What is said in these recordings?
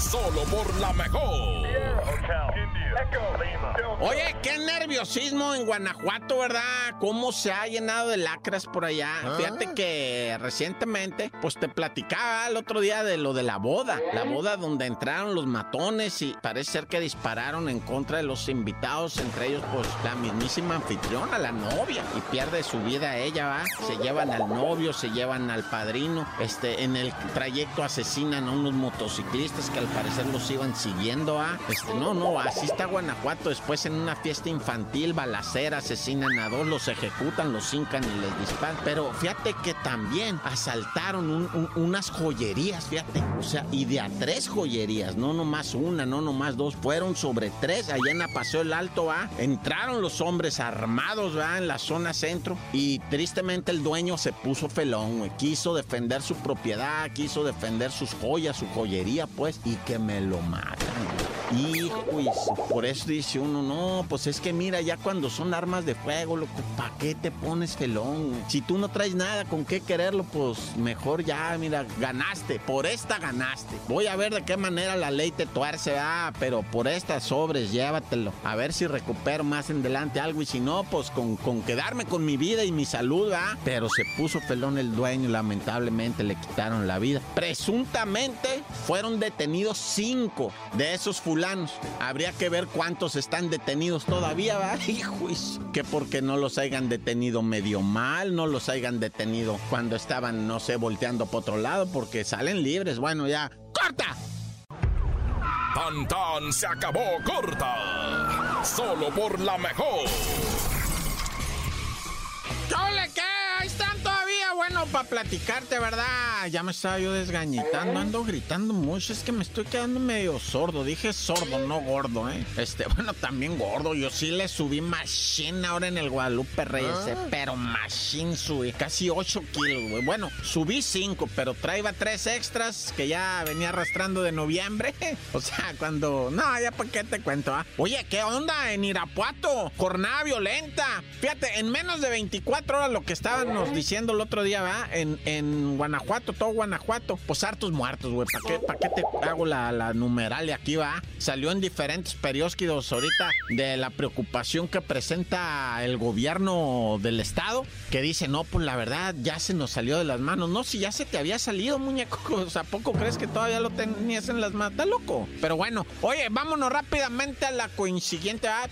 Solo por la mejor. Oye, qué nerviosismo en Guanajuato, ¿verdad? Cómo se ha llenado de lacras por allá. Fíjate que recientemente, pues te platicaba el otro día de lo de la boda. La boda donde entraron los matones y parece ser que dispararon en contra de los invitados, entre ellos, pues la mismísima anfitriona, la novia, y pierde su vida ella, ¿va? Se llevan al novio, se llevan al padrino. Este, en el trayecto asesinan a unos motociclistas que al parecer los iban siguiendo, ¿ah? Este, no, no, así está Guanajuato. Después en una fiesta infantil, balacera, asesinan a dos, los ejecutan, los hincan y les disparan. Pero fíjate que también asaltaron un- un- unas joyerías, fíjate. O sea, y de a tres joyerías, no nomás una, no nomás dos, fueron sobre tres. Allá en la Paseo el Alto, ¿va? Entraron los hombres armados, ¿va? En la zona centro. Y tristemente el dueño se puso felón. Quiso defender su propiedad, quiso defender sus joyas, su joyería, pues, y que me lo matan. Hijo, y por eso dice uno, no, pues es que mira, ya cuando son armas de fuego, loco, ¿para qué te pones felón? Si tú no traes nada con qué quererlo, pues mejor ya, mira, ganaste, por esta ganaste. Voy a ver de qué manera la ley te tuerce, ah, pero por estas sobres, llévatelo. A ver si recupero más en adelante algo y si no, pues con, con quedarme con mi vida y mi salud, ah. Pero se puso felón el dueño, lamentablemente le quitaron la vida. Presuntamente fueron detenidos cinco de esos Habría que ver cuántos están detenidos todavía, ¿va? Hijo, que porque no los hayan detenido medio mal, no los hayan detenido cuando estaban, no sé, volteando por otro lado, porque salen libres. Bueno, ya. ¡Corta! Tan tan se acabó corta. Solo por la mejor. Bueno, para platicarte, ¿verdad? Ya me estaba yo desgañitando, ando gritando mucho, es que me estoy quedando medio sordo. Dije sordo, no gordo, ¿eh? Este, bueno, también gordo. Yo sí le subí machine ahora en el Guadalupe Reyes, eh, pero machine subí casi 8 kilos, güey. Bueno, subí 5, pero traía 3 extras que ya venía arrastrando de noviembre. O sea, cuando... No, ya para qué te cuento, ¿ah? Oye, ¿qué onda en Irapuato? Jornada violenta. Fíjate, en menos de 24 horas lo que estábamos diciendo el otro día, En, en Guanajuato, todo Guanajuato. Pues hartos muertos, güey. ¿Para qué, pa' qué te hago la, la numeralia aquí, va? Salió en diferentes periódicos ahorita de la preocupación que presenta el gobierno del estado, que dice, no, pues la verdad ya se nos salió de las manos. No, si ya se te había salido, muñeco. O sea, ¿a poco crees que todavía lo tenías en las manos? Está loco. Pero bueno, oye, vámonos rápidamente a la coincidiente. ¿va?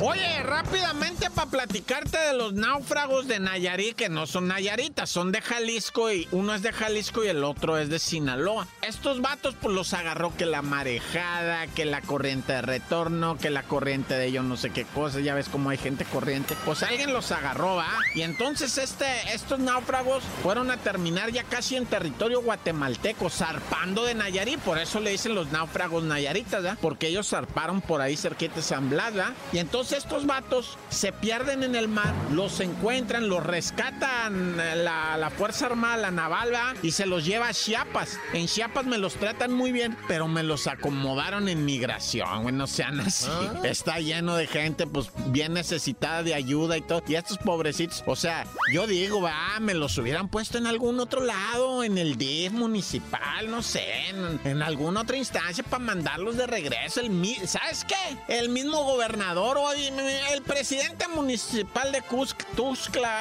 Oye, rápidamente para platicarte de los náufragos de Nayarit, que no son nayaritas, son de Jalisco y uno es de Jalisco y el otro es de Sinaloa. Estos vatos pues los agarró que la marejada, que la corriente de retorno, que la corriente de yo no sé qué cosa, ya ves cómo hay gente corriente. Pues alguien los agarró, ¿va? Y entonces este, estos náufragos fueron a terminar ya casi en territorio guatemalteco, zarpando de Nayarit, por eso le dicen los náufragos nayaritas, ¿verdad? Porque ellos zarparon por ahí cerquita de San Blas, ¿verdad? Y entonces estos vatos se pierden en el mar, los encuentran, los rescatan eh, la, la Fuerza Armada, la Naval, ¿verdad? Y se los lleva a Chiapas. En Chiapas me los tratan muy bien, pero me los acomodaron en migración, güey, no sean así. Está lleno de gente, pues, bien necesitada de ayuda y todo. Y estos pobrecitos, o sea, yo digo, va, me los hubieran puesto en algún otro lado, en el DIF municipal, no sé, en, en alguna otra instancia para mandarlos de regreso. El, mi- ¿Sabes qué? El mismo gobernador, oye, el presidente municipal de Cusc, Tuxtla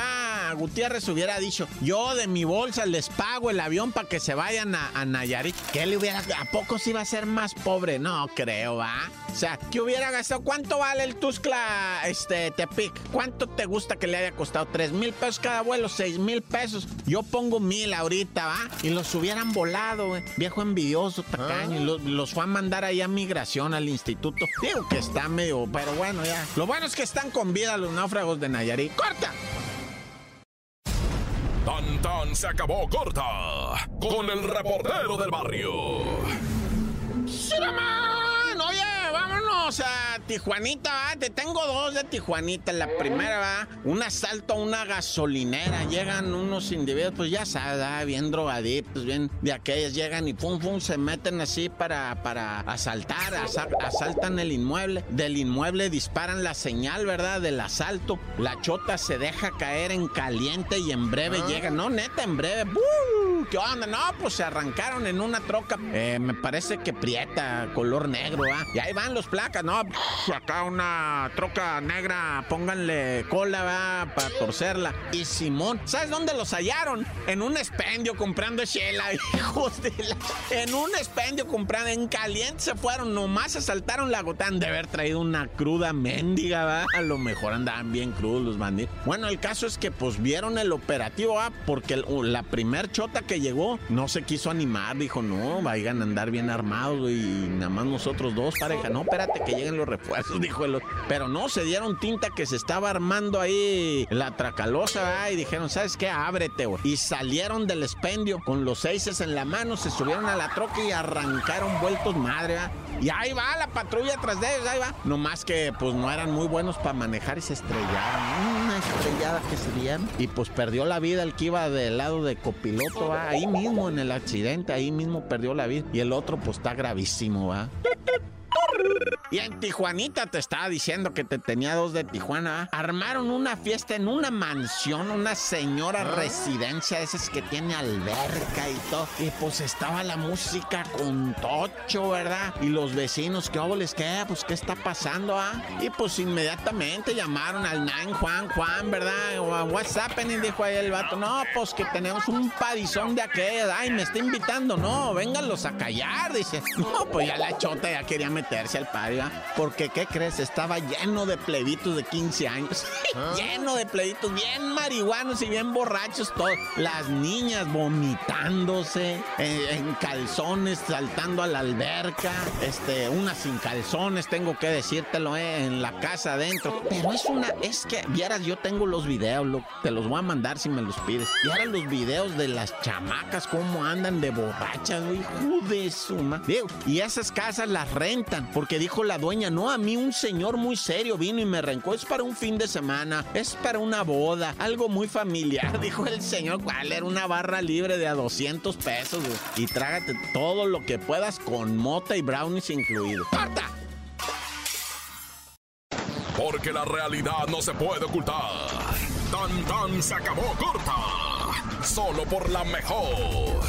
ah, Gutiérrez hubiera dicho, yo de mi bolsa les pago el avión para que se vayan a, a Nayarit. ¿Qué le hubiera, a poco se iba a ser más pobre? No creo, va. O sea, ¿qué hubiera gastado? ¿Cuánto vale el Tuxtla, este, Tepic? ¿Cuánto te gusta que le haya costado? ¿Tres mil pesos cada vuelo? ¿Seis mil pesos? Yo pongo mil ahorita, ¿va? Y los hubieran volado, güey. Viejo envidioso, tacaño. Y los, los fue a mandar ahí a migración al instituto. Digo que está medio, pero bueno, ya. Lo bueno es que están con vida los náufragos de Nayarit. ¡Corta! Tan tan se acabó corta con el reportero del barrio. Oye, vámonos a Tijuanita, ¿va? Te tengo dos de Tijuanita. La primera va, un asalto a una gasolinera. Llegan unos individuos, pues ya sabes, bien drogaditos, bien de aquellas. Llegan y pum, pum, se meten así para, para asaltar. asaltan el inmueble. Del inmueble disparan la señal, ¿verdad? Del asalto. La chota se deja caer en caliente y en breve ah. llega. No, neta, en breve. ¿Qué onda? No, pues se arrancaron en una troca. Eh, me parece que prieta, color negro, ¿ah? Y ahí van los placas, ¿no? Acá una troca negra, pónganle cola, ¿va? Para torcerla. Y Simón, ¿sabes dónde los hallaron? En un expendio comprando chela, hijos de la... En un expendio comprando, en caliente se fueron, nomás asaltaron la gotán de haber traído una cruda mendiga, ¿va? A lo mejor andaban bien crudos los bandidos. Bueno, el caso es que pues vieron el operativo, ¿va? Porque la primer chota que llegó no se quiso animar, dijo, no, vayan a andar bien armados, y nada más nosotros dos, pareja. No, espérate que lleguen los refuerzos, dijo el otro. Pero no, se dieron tinta que se estaba armando ahí la tracalosa, y dijeron, ¿sabes qué? Ábrete, güey. Y salieron del expendio con los seises en la mano, se subieron a la troca y arrancaron vueltos madre, ¿va? Y ahí va la patrulla tras de ellos, ahí va. No más que pues no eran muy buenos para manejar y se estrellaron. Una estrellada que se dieron. Y pues perdió la vida el que iba del lado de copiloto. Ahí mismo en el accidente, ahí mismo perdió la vida. Y el otro pues está gravísimo, va. Y en Tijuanita te estaba diciendo que te tenía dos de Tijuana. Armaron una fiesta en una mansión, una señora ah. residencia, esas que tiene alberca y todo. Y pues estaba la música con tocho, ¿verdad? Y los vecinos, ¿qué les qué? Pues, ¿qué está pasando, ah? Y pues inmediatamente llamaron al Nine Juan Juan, ¿verdad? What's happening? Dijo ahí el vato. No, pues que tenemos un padizón de aquella. Ay, me está invitando. No, vénganlos a callar, dice. No, pues ya la chota ya quería meterse al porque, ¿qué crees? Estaba lleno de plebitos de 15 años. ¿Ah? lleno de plebitos, bien marihuanos y bien borrachos todos. Las niñas vomitándose, eh, en calzones, saltando a la alberca. Este, una sin calzones, tengo que decírtelo, eh, en la casa adentro. Pero es una, es que, vieras, yo tengo los videos, te los voy a mandar si me los pides. Y ahora los videos de las chamacas, cómo andan de borrachas, hijo de suma. Y esas casas las rentan, porque dijo la dueña, no, a mí un señor muy serio vino y me arrancó, es para un fin de semana, es para una boda, algo muy familiar, dijo el señor, ¿cuál era una barra libre de a 200 pesos? Y trágate todo lo que puedas con mota y brownies incluido. ¡Corta! Porque la realidad no se puede ocultar. Tan tan se acabó corta. Solo por la mejor.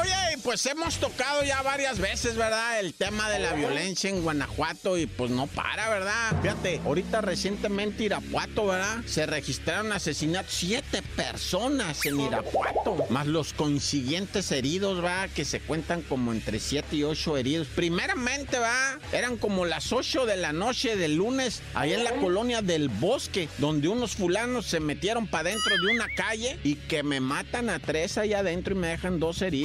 Oye, pues hemos tocado ya varias veces, ¿verdad? El tema de la violencia en Guanajuato y pues no para, ¿verdad? Fíjate, ahorita recientemente Irapuato, ¿verdad? Se registraron asesinatos, siete personas en Irapuato, más los consiguientes heridos, ¿verdad? Que se cuentan como entre siete y ocho heridos. Primeramente, ¿verdad? Eran como las ocho de la noche del lunes, ahí en la colonia del Bosque, donde unos fulanos se metieron para dentro de una calle y que me matan a tres allá adentro y me dejan dos heridos.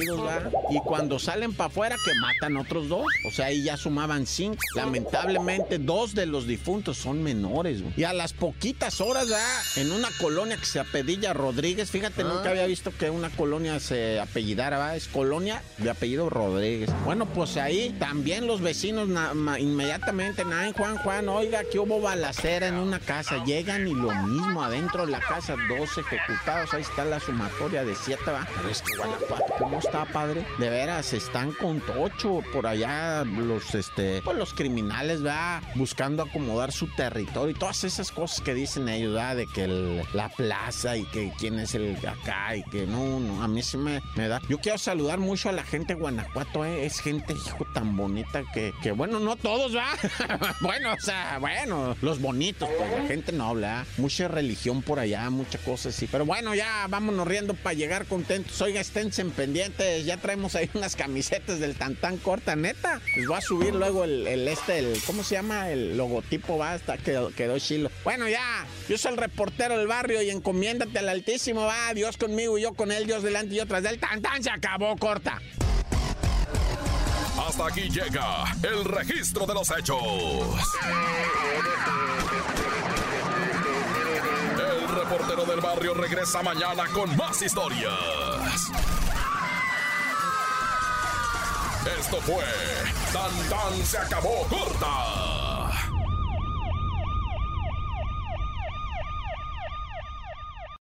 Y cuando salen para afuera, que matan otros dos. O sea, ahí ya sumaban cinco. Lamentablemente, dos de los difuntos son menores, Y a las poquitas horas, ya En una colonia que se apellida Rodríguez. Fíjate, nunca ah. había visto que una colonia se apellidara, ¿va? Es colonia de apellido Rodríguez. Bueno, pues ahí también los vecinos inmediatamente, nada, Juan, Juan, oiga, que hubo balacera en una casa. Llegan y lo mismo adentro de la casa, dos ejecutados. Ahí está la sumatoria de siete, ¿va? Pero es que Guanajuato, ¿cómo está? Padre. De veras, están con tocho por allá los, este, pues los criminales, va buscando acomodar su territorio y todas esas cosas que dicen ellos, ¿verdad? De que la plaza y que quién es el acá y que no, no, a mí sí me, da. Yo quiero saludar mucho a la gente de Guanajuato, ¿eh? Es gente, hijo, tan bonita que, que bueno, no todos, ¿va? bueno, o sea, bueno, los bonitos, pues la gente noble, ¿ah? Mucha religión por allá, muchas cosas sí. Pero bueno, ya vámonos riendo para llegar contentos. Oiga, esténse en pendiente ya traemos ahí unas camisetas del Tantán corta, neta. Les voy a subir luego el, este, el, ¿cómo se llama? El logotipo, va, hasta quedó, quedó chilo. Bueno, ya, yo soy el reportero del barrio y encomiéndate al Altísimo, va, Dios conmigo y yo con él, Dios delante y yo tras del Tantán, se acabó corta. Hasta aquí llega el registro de los hechos reportero del barrio regresa mañana con más historias. Esto fue Tan Tan se acabó corta